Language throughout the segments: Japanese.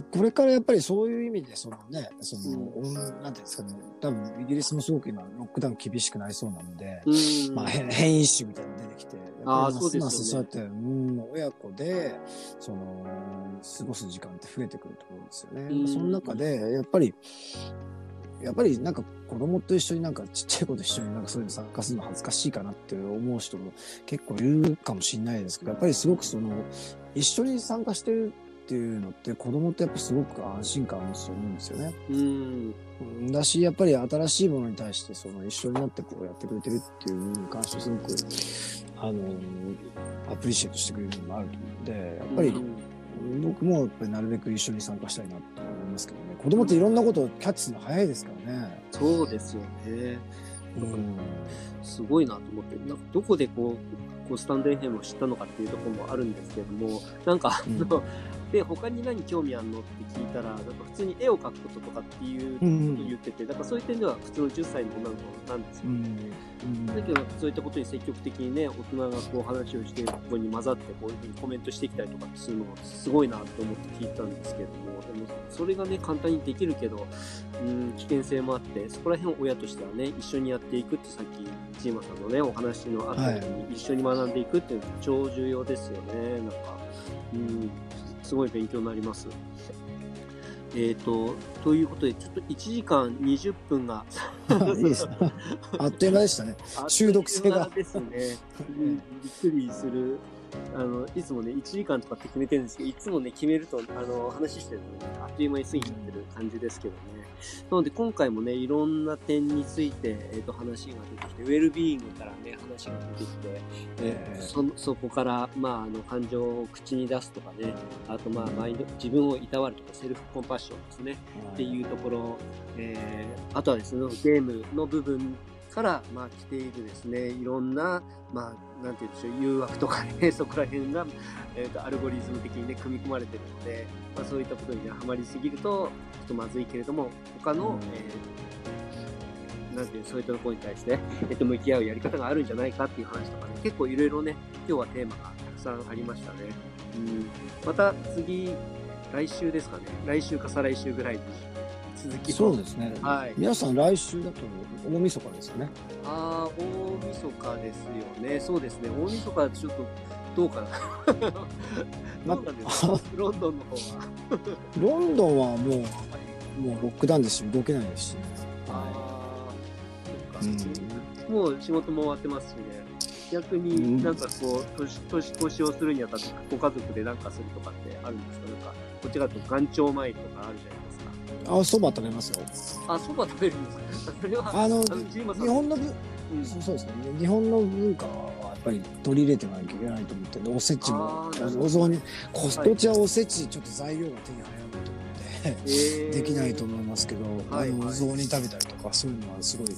これからやっぱりそういう意味で、そのね、その、うん、なんていうんですかね、多分イギリスもすごく今、ロックダウン厳しくなりそうなので、うん。まあ、変変異種みたいなの出てきて、あーやっぱりますますそそううやって、うん、親子で、その、過ごす時間って増えてくるところですよね。うん。その中で、やっぱり、やっぱりなんか子供と一緒になんかちっちゃい子と一緒になんかそういうの参加するの恥ずかしいかなって思う人も結構いるかもしれないですけど、やっぱりすごくその、一緒に参加してるっていうのって子供ってやっぱすごく安心感を持つと思うんですよね。うん。うんだし、やっぱり新しいものに対してその一緒になってこうやってくれてるっていう部分に関してすごく、あの、アプリシエイトしてくれるのもあると思うので、やっぱり、うん僕もやっぱりなるべく一緒に参加したいなと思いますけどね。子供っていろんなことをキャッチするの早いですからね。そうですよね。うん。すごいなと思って、なんかどこでこう、こうスタンド FM を知ったのかっていうところもあるんですけれども、なんか、あの、で、他に何興味あるの？って聞いたら、なんか普通に絵を描くこととかっていうことを言ってて、だからそういう点では普通の10歳の女の子なんですよ。うん。うんだけど、そういったことに積極的にね、大人がこう話をしてここに混ざって、こういうふうにコメントしてきたりとかするのがすごいなと思って聞いたんですけれども、でも、それがね、簡単にできるけど、うん、危険性もあって、そこら辺を親としてはね、一緒にやっていくってさっき、ジーマさんのね、お話のあったように、一緒に学んでいくっていうのは超重要ですよね、なんか。うん、すごい勉強になります。えっ、と、ということで、ちょっと1時間20分が、いいですね。あっという間でしたね。中毒性がですね。うんびっくりする。あの、いつもね、1時間とかって決めてるんですけど、いつもね、決めると、あの、話してるとね、あっという間に過ぎちゃってる感じですけどね。なので、今回もね、いろんな点について、えっ、と、話が出てきて、ウェルビーイングからね、話が出てきて、ええそのそこから、まあ、あの感情を口に出すとかね、あと、まあ、マインド自分をいたわるとか、セルフコンパッションですね。っていうところ、えー、あとはですね、ゲームの部分から、まあ、来ているですね、いろんな、まあ、なんて言うんでしょう、誘惑とかね、そこら辺が、えっ、と、アルゴリズム的にね、組み込まれてるので、まあ、そういったことにね、ハマりすぎると、ちょっとまずいけれども、他の、うんえーなんていう、そういったところに対して、えっ、と、向き合うやり方があるんじゃないかっていう話とかね、結構いろいろね、今日はテーマがたくさんありましたね。うん。また次、来週ですかね。来週か再来週ぐらいに続きそうですね。はい。皆さん来週だと大晦日ですよね。ああ、大晦日ですよね。そうですね。大晦日はちょっと、どうかな。どうなんですか？ロンドンの方は。ロンドンはもう、もうロックダウンですし、動けないですし、はああ、い。そっか。もう仕事も終わってますしね。逆になんかこう、年、年越しをするにあたって、ご家族でなんかするとかってあるんですか？なんか、こっちだと元朝参りとかあるじゃないですか。あ、そば食べますよ。あ、そば食べるんですかそれは、あの、日本のぶ、うんそうそうですね。日本の文化はやっぱり取り入れてなきゃいけないと思っておせちもお雑煮こっちはおせちちょっと材料が手に入らないと思えって、ーできないと思いますけど、はいあのお雑煮食べたりとかそういうのはすごい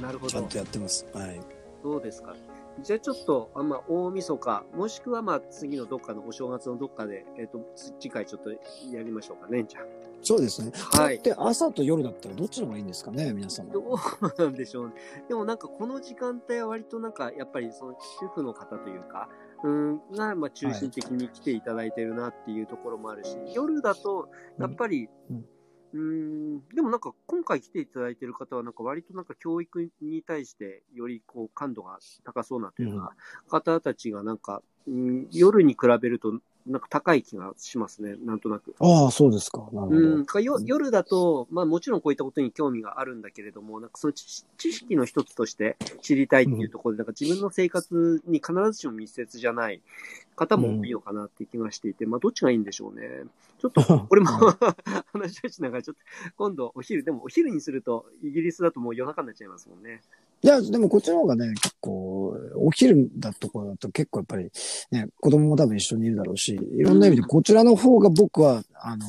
なるほどちゃんと。やってます。はい。そうですか？じゃあちょっと、あまあ、大晦日、もしくはまあ、次のどっかのお正月のどっかで、えっ、と、次回ちょっとやりましょうかね、じゃそうですね。はいで朝と夜だったらどっちの方がいいんですかね、皆様あ。。どうなんでしょうね。でもなんかこの時間帯は割となんか、やっぱりその主婦の方というか、うん、が、まあ中心的に来ていただいてるなっていうところもあるし、夜だと、やっぱり、うんうーん、でもなんか今回来ていただいてる方はなんか割となんか教育に対してよりこう感度が高そうなというか、方たちがなんか、うん、夜に比べるとなんか高い気がしますね、なんとなく。ああ、そうですか。なるほど。うん、かよ夜だと、まあもちろんこういったことに興味があるんだけれども、なんかその知知識の一つとして知りたいっていうところで、なんか自分の生活に必ずしも密接じゃない方も多いのかなって気がしていて、まあどっちがいいんでしょうね。ちょっと、これも 話をしながら、ちょっと今度お昼、でもお昼にするとイギリスだともう夜中になっちゃいますもんね。いや、でもこっちの方がね、結構、お昼だところだと結構やっぱり、ね、子供も多分一緒にいるだろうし、いろんな意味でこちらの方が僕は、あの、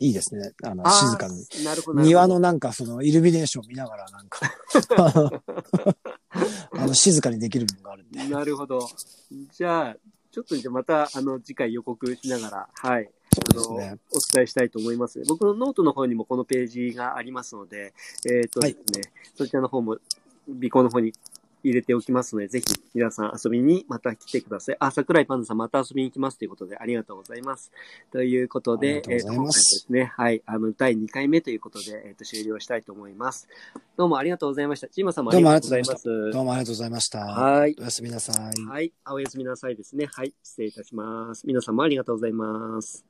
いいですね。あの、静かに。。なるほど。庭のなんかそのイルミネーション見ながらなんか あの静かにできるものがあるんで。なるほど。じゃあ、ちょっとじゃあまた、あの、次回予告しながら、はい。そうですね。お伝えしたいと思います。僕のノートの方にもこのページがありますので、えっ、とはいですね、そちらの方も、備考の方に入れておきますので、ぜひ皆さん遊びにまた来てください。あ、桜井パンダさんまた遊びに来ますということでありがとうございます。ということで、ありがとうございますえーと今回ですね、はい、あの、第2回目ということで、えっ、と、終了したいと思います。どうもありがとうございました。チーマさんもありがとうございます。どうもありがとうございました。はい。おやすみなさい。はい。おやすみなさいですね。はい。失礼いたします。皆さんもありがとうございます。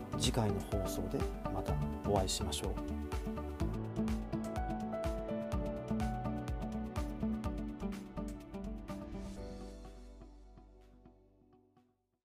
次回の放送でまたお会いしましょう。